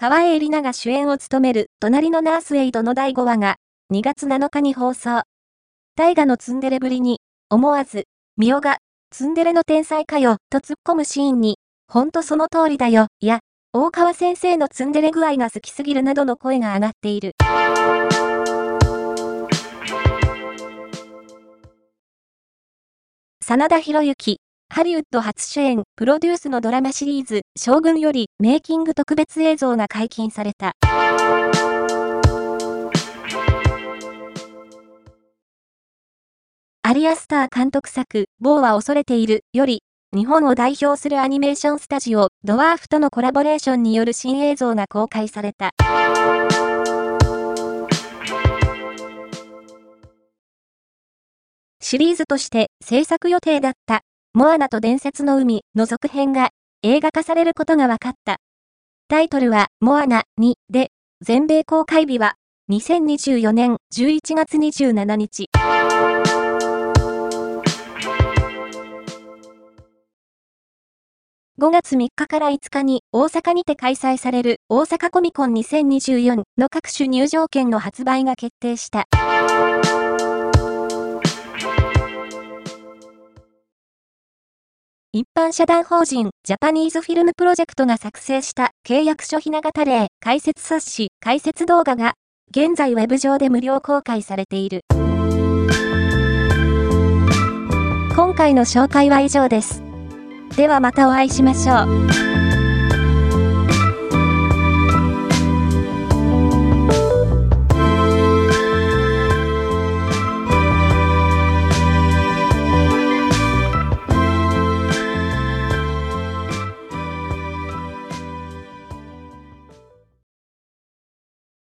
川栄里奈が主演を務める隣のナースエイドの第5話が2月7日に放送。大河のツンデレぶりに思わず、ミオがツンデレの天才かよと突っ込むシーンに、ほんとその通りだよ、いや、大川先生のツンデレ具合が好きすぎるなどの声が上がっている。真田広之、ハリウッド初主演、プロデュースのドラマシリーズ、将軍よりメイキング特別映像が解禁された。アリアスター監督作、某は恐れているより、日本を代表するアニメーションスタジオ、ドワーフとのコラボレーションによる新映像が公開された。シリーズとして制作予定だったモアナと伝説の海の続編が映画化されることが分かった。タイトルはモアナ2で、全米公開日は2024年11月27日。5月3日から5日に大阪にて開催される大阪コミコン2024の各種入場券の発売が決定した。一般社団法人ジャパニーズフィルムプロジェクトが作成した契約書ひな型例解説冊子解説動画が現在ウェブ上で無料公開されている。今回の紹介は以上です。ではまたお会いしましょう。